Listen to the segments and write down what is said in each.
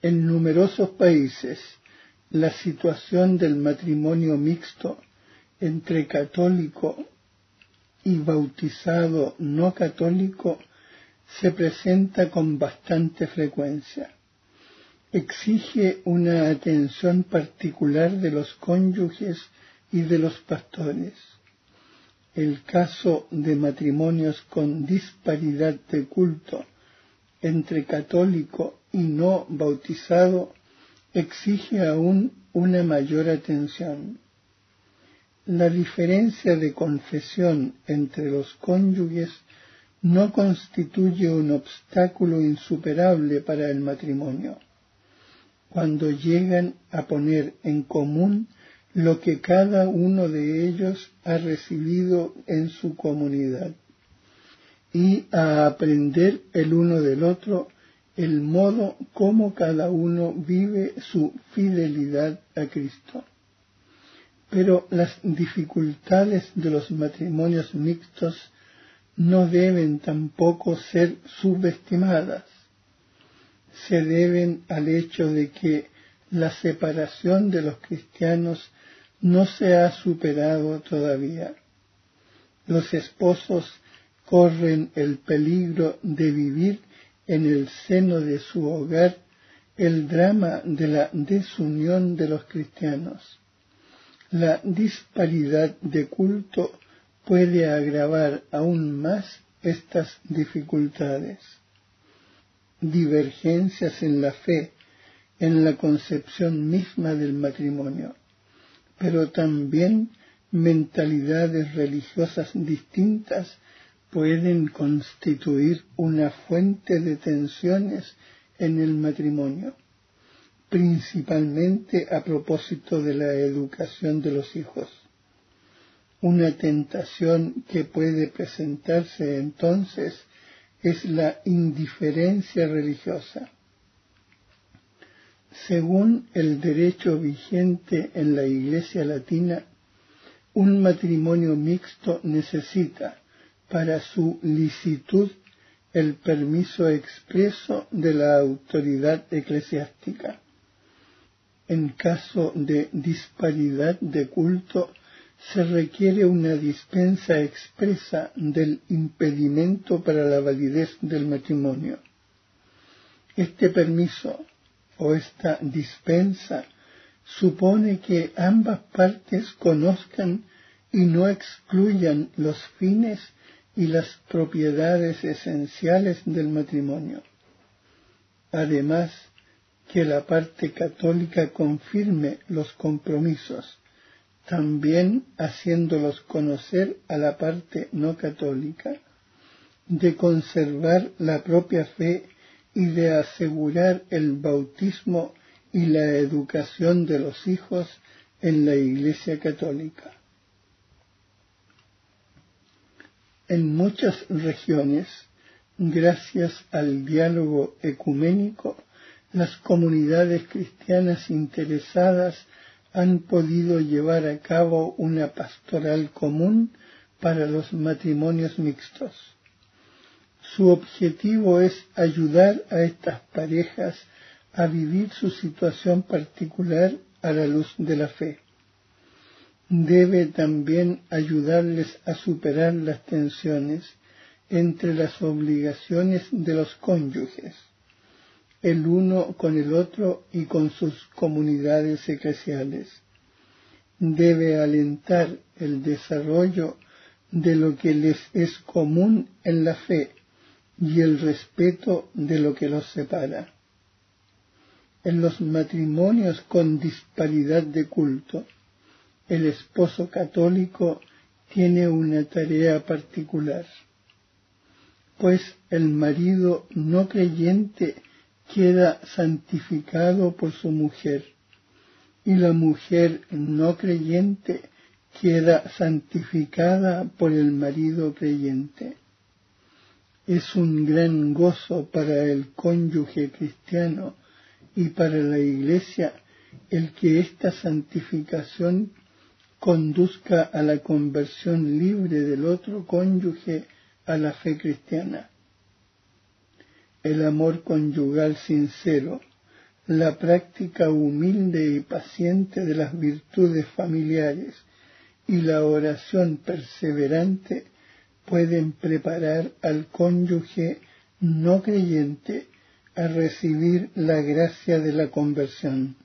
En numerosos países, la situación del matrimonio mixto entre católico y bautizado no católico se presenta con bastante frecuencia. Exige una atención particular de los cónyuges y de los pastores. El caso de matrimonios con disparidad de culto entre católico y no bautizado exige aún una mayor atención. La diferencia de confesión entre los cónyuges no constituye un obstáculo insuperable para el matrimonio. Cuando llegan a poner en común lo que cada uno de ellos ha recibido en su comunidad y a aprender el uno del otro el modo como cada uno vive su fidelidad a Cristo. Pero las dificultades de los matrimonios mixtos no deben tampoco ser subestimadas. Se deben al hecho de que la separación de los cristianos no se ha superado todavía. Los esposos corren el peligro de vivir en el seno de su hogar el drama de la desunión de los cristianos. La disparidad de culto puede agravar aún más estas dificultades. Divergencias en la fe, en la concepción misma del matrimonio, pero también mentalidades religiosas distintas pueden constituir una fuente de tensiones en el matrimonio, principalmente a propósito de la educación de los hijos. Una tentación que puede presentarse entonces es la indiferencia religiosa. Según el derecho vigente en la Iglesia Latina, un matrimonio mixto necesita para su licitud el permiso expreso de la autoridad eclesiástica. En caso de disparidad de culto, se requiere una dispensa expresa del impedimento para la validez del matrimonio. Este permiso o esta dispensa supone que ambas partes conozcan y no excluyan los fines y las propiedades esenciales del matrimonio. Además, que la parte católica confirme los compromisos, también haciéndolos conocer a la parte no católica, de conservar la propia fe y de asegurar el bautismo y la educación de los hijos en la Iglesia Católica. En muchas regiones, gracias al diálogo ecuménico, las comunidades cristianas interesadas han podido llevar a cabo una pastoral común para los matrimonios mixtos. Su objetivo es ayudar a estas parejas a vivir su situación particular a la luz de la fe debe también ayudarles a superar las tensiones entre las obligaciones de los cónyuges, el uno con el otro y con sus comunidades eclesiales. Debe alentar el desarrollo de lo que les es común en la fe y el respeto de lo que los separa. En los matrimonios con disparidad de culto, el esposo católico tiene una tarea particular, pues el marido no creyente queda santificado por su mujer y la mujer no creyente queda santificada por el marido creyente. Es un gran gozo para el cónyuge cristiano y para la iglesia el que esta santificación conduzca a la conversión libre del otro cónyuge a la fe cristiana. El amor conyugal sincero, la práctica humilde y paciente de las virtudes familiares y la oración perseverante pueden preparar al cónyuge no creyente a recibir la gracia de la conversión.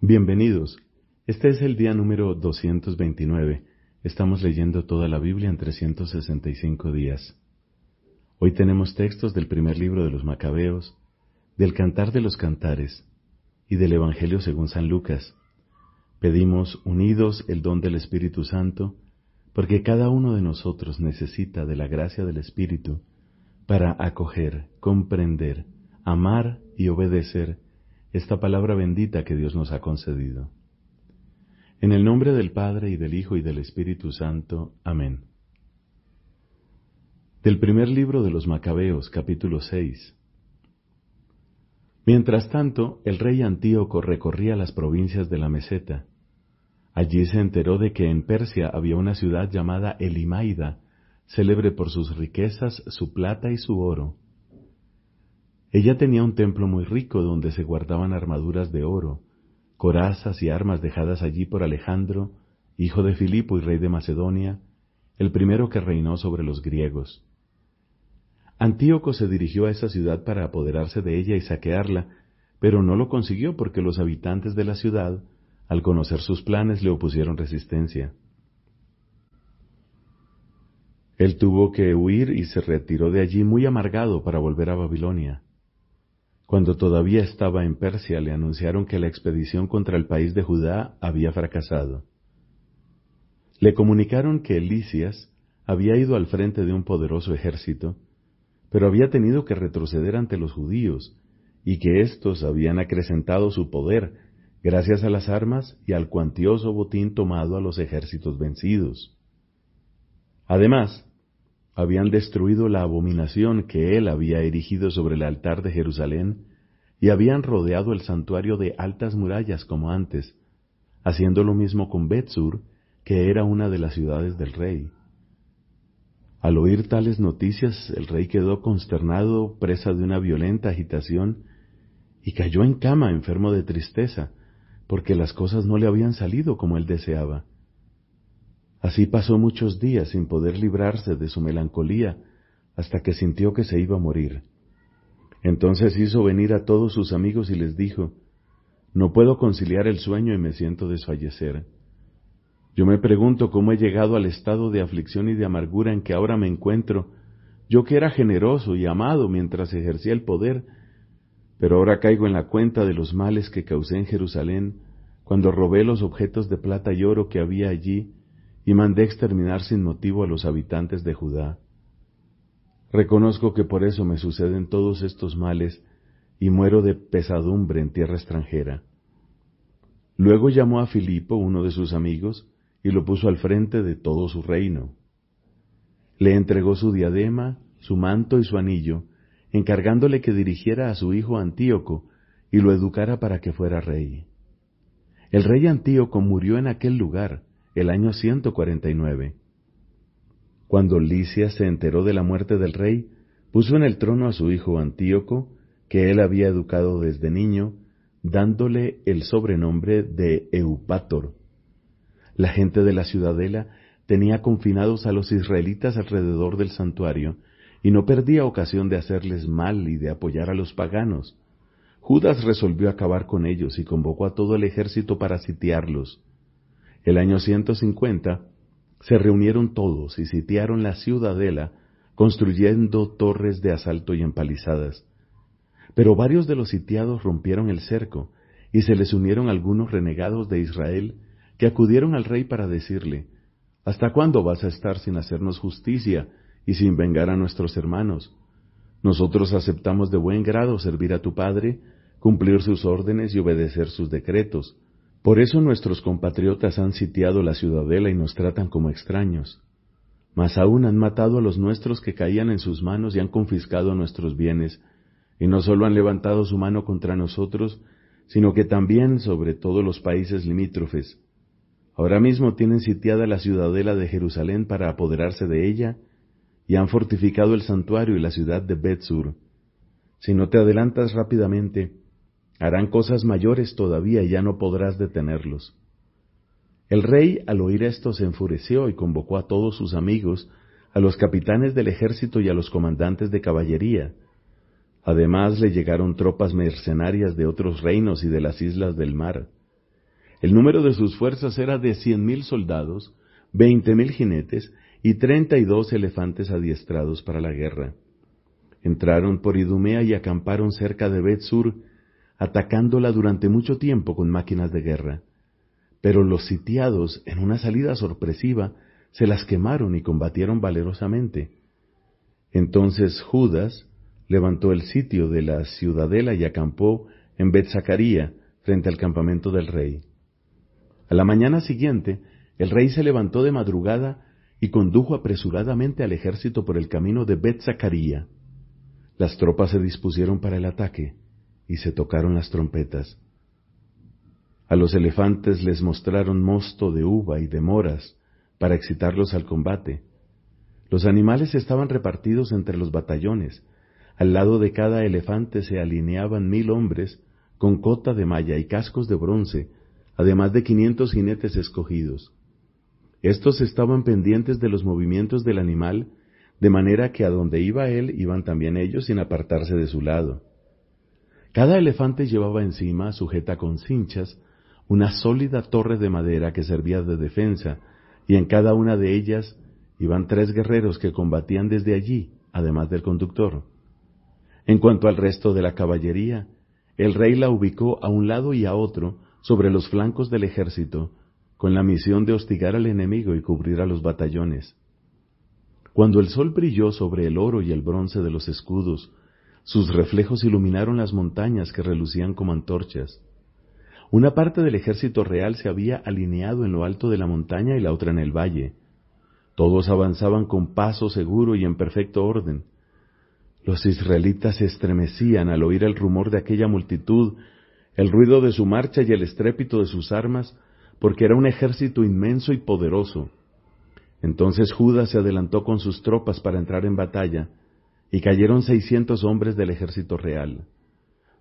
Bienvenidos. Este es el día número 229. Estamos leyendo toda la Biblia en 365 días. Hoy tenemos textos del primer libro de los Macabeos, del Cantar de los Cantares y del Evangelio según San Lucas. Pedimos unidos el don del Espíritu Santo, porque cada uno de nosotros necesita de la gracia del Espíritu para acoger, comprender, amar y obedecer esta palabra bendita que Dios nos ha concedido. En el nombre del Padre y del Hijo y del Espíritu Santo. Amén. Del primer libro de los Macabeos, capítulo 6. Mientras tanto, el rey Antíoco recorría las provincias de la meseta. Allí se enteró de que en Persia había una ciudad llamada Elimaida, célebre por sus riquezas, su plata y su oro. Ella tenía un templo muy rico donde se guardaban armaduras de oro, corazas y armas dejadas allí por Alejandro, hijo de Filipo y rey de Macedonia, el primero que reinó sobre los griegos. Antíoco se dirigió a esa ciudad para apoderarse de ella y saquearla, pero no lo consiguió porque los habitantes de la ciudad, al conocer sus planes, le opusieron resistencia. Él tuvo que huir y se retiró de allí muy amargado para volver a Babilonia. Cuando todavía estaba en Persia le anunciaron que la expedición contra el país de Judá había fracasado. Le comunicaron que Elísias había ido al frente de un poderoso ejército, pero había tenido que retroceder ante los judíos, y que éstos habían acrecentado su poder gracias a las armas y al cuantioso botín tomado a los ejércitos vencidos. Además, habían destruido la abominación que él había erigido sobre el altar de Jerusalén y habían rodeado el santuario de altas murallas como antes, haciendo lo mismo con Betsur, que era una de las ciudades del rey. Al oír tales noticias, el rey quedó consternado, presa de una violenta agitación, y cayó en cama enfermo de tristeza, porque las cosas no le habían salido como él deseaba. Así pasó muchos días sin poder librarse de su melancolía, hasta que sintió que se iba a morir. Entonces hizo venir a todos sus amigos y les dijo, No puedo conciliar el sueño y me siento desfallecer. Yo me pregunto cómo he llegado al estado de aflicción y de amargura en que ahora me encuentro, yo que era generoso y amado mientras ejercía el poder, pero ahora caigo en la cuenta de los males que causé en Jerusalén, cuando robé los objetos de plata y oro que había allí, y mandé exterminar sin motivo a los habitantes de Judá. Reconozco que por eso me suceden todos estos males y muero de pesadumbre en tierra extranjera. Luego llamó a Filipo, uno de sus amigos, y lo puso al frente de todo su reino. Le entregó su diadema, su manto y su anillo, encargándole que dirigiera a su hijo Antíoco y lo educara para que fuera rey. El rey Antíoco murió en aquel lugar, el año 149. Cuando Licias se enteró de la muerte del rey, puso en el trono a su hijo Antíoco, que él había educado desde niño, dándole el sobrenombre de Eupátor. La gente de la ciudadela tenía confinados a los israelitas alrededor del santuario, y no perdía ocasión de hacerles mal y de apoyar a los paganos. Judas resolvió acabar con ellos y convocó a todo el ejército para sitiarlos. El año 150 se reunieron todos y sitiaron la ciudadela, construyendo torres de asalto y empalizadas. Pero varios de los sitiados rompieron el cerco, y se les unieron algunos renegados de Israel que acudieron al rey para decirle, ¿Hasta cuándo vas a estar sin hacernos justicia y sin vengar a nuestros hermanos? Nosotros aceptamos de buen grado servir a tu Padre, cumplir sus órdenes y obedecer sus decretos, por eso nuestros compatriotas han sitiado la ciudadela y nos tratan como extraños. Mas aún han matado a los nuestros que caían en sus manos y han confiscado nuestros bienes, y no solo han levantado su mano contra nosotros, sino que también sobre todos los países limítrofes. Ahora mismo tienen sitiada la ciudadela de Jerusalén para apoderarse de ella, y han fortificado el santuario y la ciudad de Betsur. Si no te adelantas rápidamente, Harán cosas mayores todavía y ya no podrás detenerlos. El rey al oír esto se enfureció y convocó a todos sus amigos, a los capitanes del ejército y a los comandantes de caballería. Además le llegaron tropas mercenarias de otros reinos y de las islas del mar. El número de sus fuerzas era de cien mil soldados, veinte mil jinetes y treinta y dos elefantes adiestrados para la guerra. Entraron por Idumea y acamparon cerca de Betsur, atacándola durante mucho tiempo con máquinas de guerra. Pero los sitiados, en una salida sorpresiva, se las quemaron y combatieron valerosamente. Entonces Judas levantó el sitio de la ciudadela y acampó en Betzacaría, frente al campamento del rey. A la mañana siguiente, el rey se levantó de madrugada y condujo apresuradamente al ejército por el camino de Betzacaría. Las tropas se dispusieron para el ataque y se tocaron las trompetas. A los elefantes les mostraron mosto de uva y de moras para excitarlos al combate. Los animales estaban repartidos entre los batallones. Al lado de cada elefante se alineaban mil hombres con cota de malla y cascos de bronce, además de quinientos jinetes escogidos. Estos estaban pendientes de los movimientos del animal, de manera que a donde iba él iban también ellos sin apartarse de su lado. Cada elefante llevaba encima, sujeta con cinchas, una sólida torre de madera que servía de defensa, y en cada una de ellas iban tres guerreros que combatían desde allí, además del conductor. En cuanto al resto de la caballería, el rey la ubicó a un lado y a otro sobre los flancos del ejército, con la misión de hostigar al enemigo y cubrir a los batallones. Cuando el sol brilló sobre el oro y el bronce de los escudos, sus reflejos iluminaron las montañas que relucían como antorchas. Una parte del ejército real se había alineado en lo alto de la montaña y la otra en el valle. Todos avanzaban con paso seguro y en perfecto orden. Los israelitas se estremecían al oír el rumor de aquella multitud, el ruido de su marcha y el estrépito de sus armas, porque era un ejército inmenso y poderoso. Entonces Judas se adelantó con sus tropas para entrar en batalla, y cayeron seiscientos hombres del ejército real.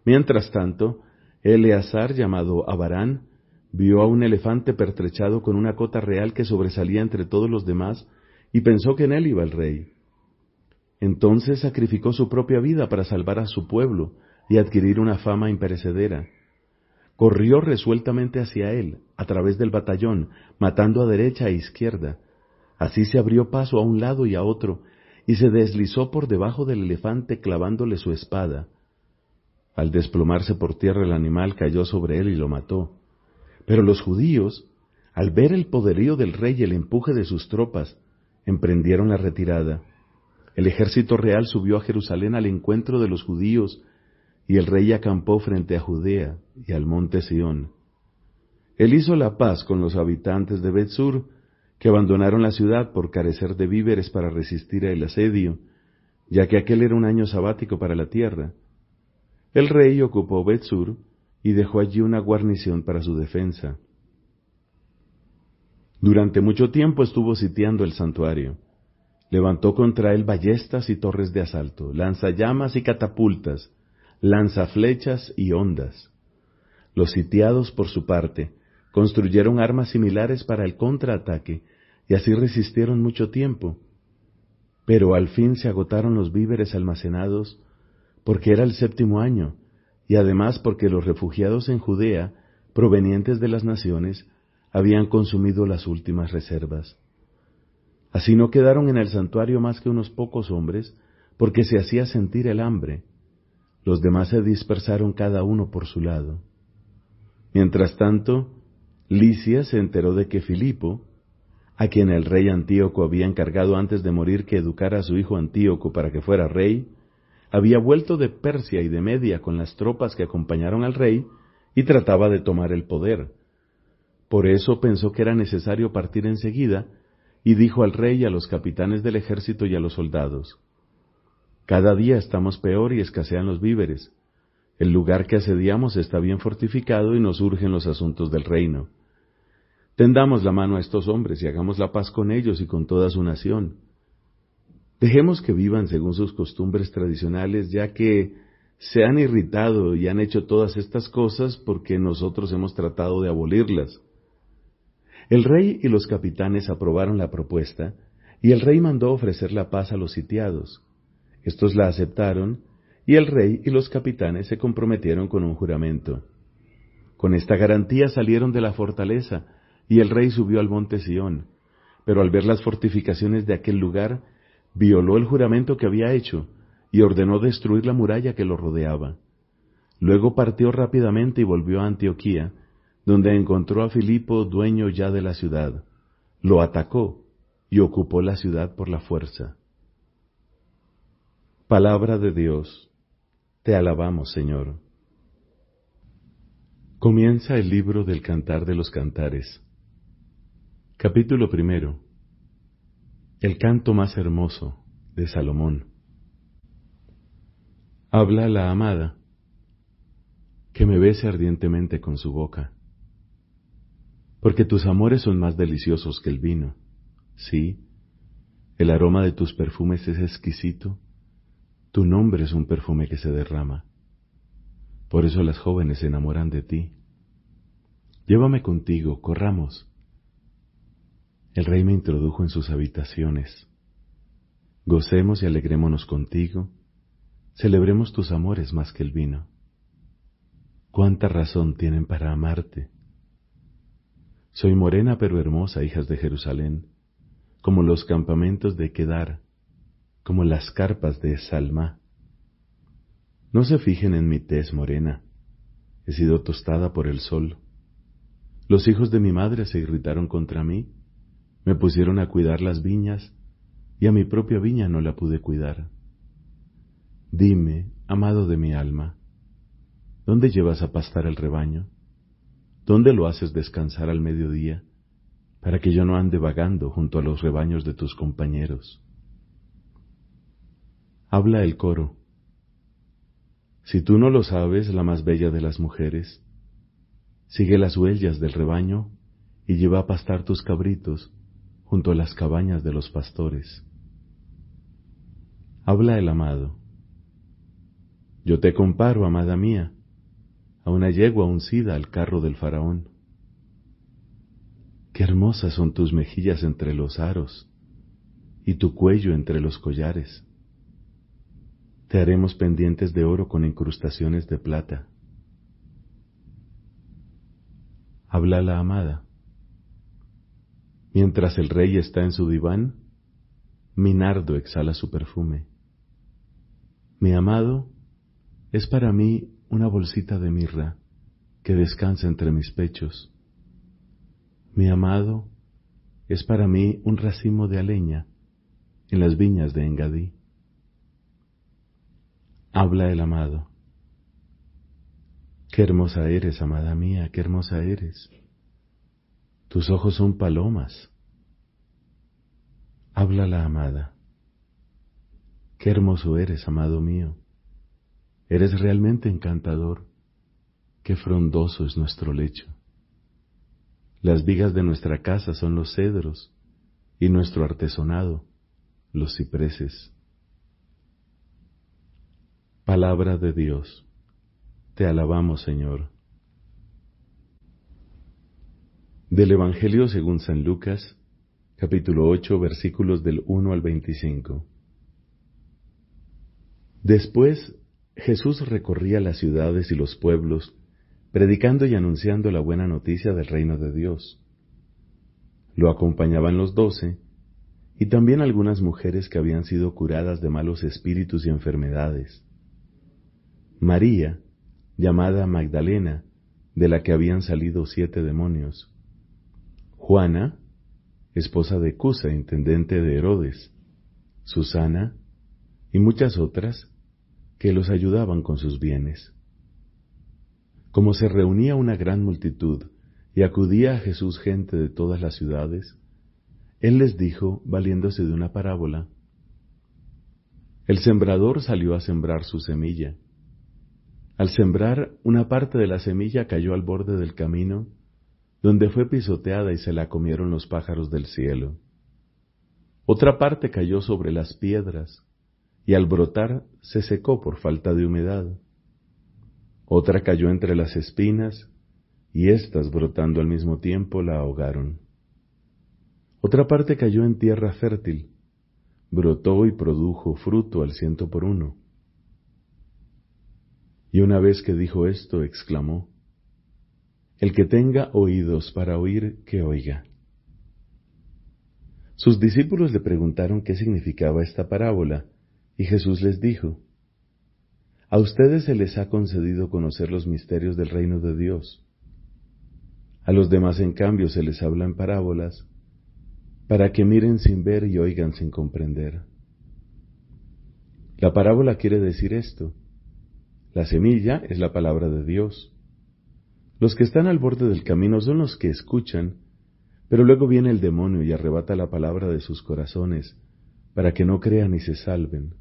Mientras tanto, Eleazar, llamado Abarán, vio a un elefante pertrechado con una cota real que sobresalía entre todos los demás, y pensó que en él iba el rey. Entonces sacrificó su propia vida para salvar a su pueblo y adquirir una fama imperecedera. Corrió resueltamente hacia él, a través del batallón, matando a derecha e izquierda. Así se abrió paso a un lado y a otro, y se deslizó por debajo del elefante clavándole su espada. Al desplomarse por tierra el animal cayó sobre él y lo mató. Pero los judíos, al ver el poderío del rey y el empuje de sus tropas, emprendieron la retirada. El ejército real subió a Jerusalén al encuentro de los judíos, y el rey acampó frente a Judea y al monte Sión. Él hizo la paz con los habitantes de Betsur, que abandonaron la ciudad por carecer de víveres para resistir el asedio, ya que aquel era un año sabático para la tierra. El rey ocupó Betsur y dejó allí una guarnición para su defensa. Durante mucho tiempo estuvo sitiando el santuario. Levantó contra él ballestas y torres de asalto, lanzallamas y catapultas, lanzaflechas y ondas. Los sitiados, por su parte, construyeron armas similares para el contraataque y así resistieron mucho tiempo. Pero al fin se agotaron los víveres almacenados porque era el séptimo año y además porque los refugiados en Judea, provenientes de las naciones, habían consumido las últimas reservas. Así no quedaron en el santuario más que unos pocos hombres, porque se hacía sentir el hambre. Los demás se dispersaron cada uno por su lado. Mientras tanto, Licia se enteró de que Filipo, a quien el rey Antíoco había encargado antes de morir que educara a su hijo Antíoco para que fuera rey, había vuelto de Persia y de Media con las tropas que acompañaron al rey y trataba de tomar el poder. Por eso pensó que era necesario partir enseguida y dijo al rey y a los capitanes del ejército y a los soldados, Cada día estamos peor y escasean los víveres. El lugar que asediamos está bien fortificado y nos urgen los asuntos del reino. Tendamos la mano a estos hombres y hagamos la paz con ellos y con toda su nación. Dejemos que vivan según sus costumbres tradicionales, ya que se han irritado y han hecho todas estas cosas porque nosotros hemos tratado de abolirlas. El rey y los capitanes aprobaron la propuesta, y el rey mandó ofrecer la paz a los sitiados. Estos la aceptaron, y el rey y los capitanes se comprometieron con un juramento. Con esta garantía salieron de la fortaleza, y el rey subió al monte Sión, pero al ver las fortificaciones de aquel lugar, violó el juramento que había hecho, y ordenó destruir la muralla que lo rodeaba. Luego partió rápidamente y volvió a Antioquía, donde encontró a Filipo dueño ya de la ciudad. Lo atacó y ocupó la ciudad por la fuerza. Palabra de Dios. Te alabamos, Señor. Comienza el libro del Cantar de los Cantares. Capítulo primero. El canto más hermoso de Salomón. Habla la amada, que me bese ardientemente con su boca, porque tus amores son más deliciosos que el vino. Sí, el aroma de tus perfumes es exquisito, tu nombre es un perfume que se derrama. Por eso las jóvenes se enamoran de ti. Llévame contigo, corramos. El rey me introdujo en sus habitaciones. Gocemos y alegrémonos contigo Celebremos tus amores más que el vino. Cuánta razón tienen para amarte. Soy morena pero hermosa, hijas de Jerusalén, como los campamentos de Kedar, como las carpas de Salma. No se fijen en mi tez morena, he sido tostada por el sol. Los hijos de mi madre se irritaron contra mí, me pusieron a cuidar las viñas, y a mi propia viña no la pude cuidar. Dime, amado de mi alma, ¿dónde llevas a pastar el rebaño? ¿Dónde lo haces descansar al mediodía, para que yo no ande vagando junto a los rebaños de tus compañeros? Habla el coro. Si tú no lo sabes, la más bella de las mujeres, sigue las huellas del rebaño y lleva a pastar tus cabritos junto a las cabañas de los pastores. Habla el amado. Yo te comparo, amada mía, a una yegua uncida al carro del faraón. Qué hermosas son tus mejillas entre los aros y tu cuello entre los collares. Te haremos pendientes de oro con incrustaciones de plata. Habla la amada. Mientras el rey está en su diván, mi nardo exhala su perfume. Mi amado es para mí una bolsita de mirra que descansa entre mis pechos. Mi amado es para mí un racimo de aleña en las viñas de Engadí. Habla el amado. Qué hermosa eres, amada mía, qué hermosa eres. Tus ojos son palomas. Habla la amada. Qué hermoso eres, amado mío. Eres realmente encantador. Qué frondoso es nuestro lecho. Las vigas de nuestra casa son los cedros y nuestro artesonado, los cipreses. Palabra de Dios. Te alabamos, Señor. Del Evangelio según San Lucas, capítulo 8, versículos del 1 al 25. Después Jesús recorría las ciudades y los pueblos, predicando y anunciando la buena noticia del reino de Dios. Lo acompañaban los doce, y también algunas mujeres que habían sido curadas de malos espíritus y enfermedades. María, llamada Magdalena, de la que habían salido siete demonios. Juana, esposa de Cusa, intendente de Herodes. Susana, y muchas otras que los ayudaban con sus bienes. Como se reunía una gran multitud y acudía a Jesús gente de todas las ciudades, Él les dijo, valiéndose de una parábola, El sembrador salió a sembrar su semilla. Al sembrar, una parte de la semilla cayó al borde del camino, donde fue pisoteada y se la comieron los pájaros del cielo. Otra parte cayó sobre las piedras, y al brotar se secó por falta de humedad. Otra cayó entre las espinas, y éstas, brotando al mismo tiempo, la ahogaron. Otra parte cayó en tierra fértil, brotó y produjo fruto al ciento por uno. Y una vez que dijo esto, exclamó, El que tenga oídos para oír, que oiga. Sus discípulos le preguntaron qué significaba esta parábola, y Jesús les dijo, A ustedes se les ha concedido conocer los misterios del reino de Dios. A los demás, en cambio, se les habla en parábolas, para que miren sin ver y oigan sin comprender. La parábola quiere decir esto. La semilla es la palabra de Dios. Los que están al borde del camino son los que escuchan, pero luego viene el demonio y arrebata la palabra de sus corazones, para que no crean y se salven.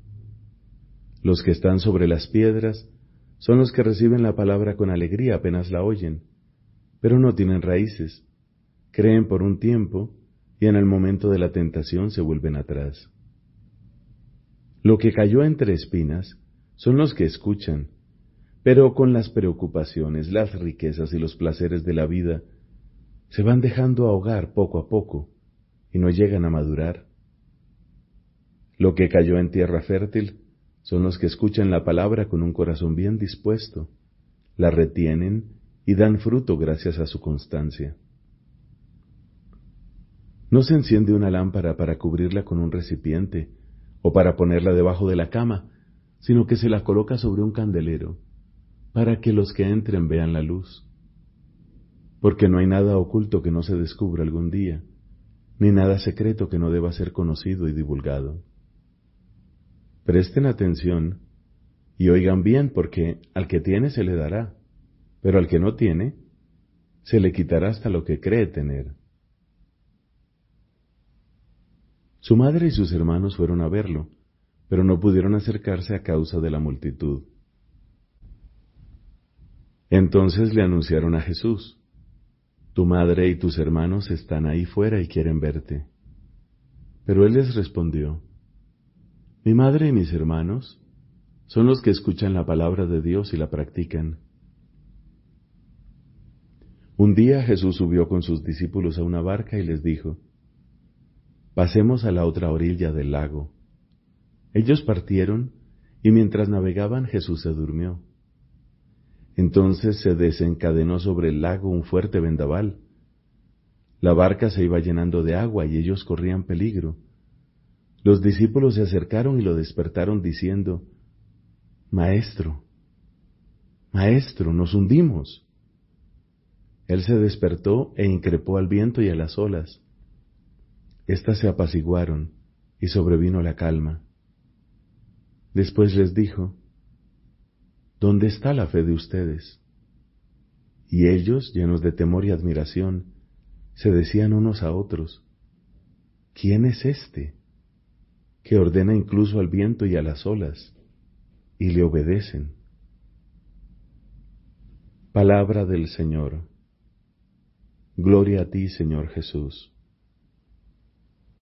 Los que están sobre las piedras son los que reciben la palabra con alegría apenas la oyen, pero no tienen raíces, creen por un tiempo, y en el momento de la tentación se vuelven atrás. Lo que cayó entre espinas son los que escuchan, pero con las preocupaciones, las riquezas y los placeres de la vida, se van dejando ahogar poco a poco y no llegan a madurar. Lo que cayó en tierra fértil son los que escuchan la palabra con un corazón bien dispuesto, la retienen y dan fruto gracias a su constancia. No se enciende una lámpara para cubrirla con un recipiente o para ponerla debajo de la cama, sino que se la coloca sobre un candelero, para que los que entren vean la luz. Porque no hay nada oculto que no se descubra algún día, ni nada secreto que no deba ser conocido y divulgado. Presten atención y oigan bien, porque al que tiene se le dará, pero al que no tiene, se le quitará hasta lo que cree tener. Su madre y sus hermanos fueron a verlo, pero no pudieron acercarse a causa de la multitud. Entonces le anunciaron a Jesús, Tu madre y tus hermanos están ahí fuera y quieren verte. Pero él les respondió, Mi madre y mis hermanos son los que escuchan la palabra de Dios y la practican. Un día Jesús subió con sus discípulos a una barca y les dijo, Pasemos a la otra orilla del lago. Ellos partieron, y mientras navegaban Jesús se durmió. Entonces se desencadenó sobre el lago un fuerte vendaval. La barca se iba llenando de agua y ellos corrían peligro. Los discípulos se acercaron y lo despertaron diciendo, Maestro, Maestro, nos hundimos. Él se despertó e increpó al viento y a las olas Estas se apaciguaron y sobrevino la calma. Después les dijo, ¿Dónde está la fe de ustedes? Y ellos, llenos de temor y admiración, se decían unos a otros, ¿quién es este que ordena incluso al viento y a las olas y le obedecen? Palabra del Señor. Gloria a ti, Señor Jesús.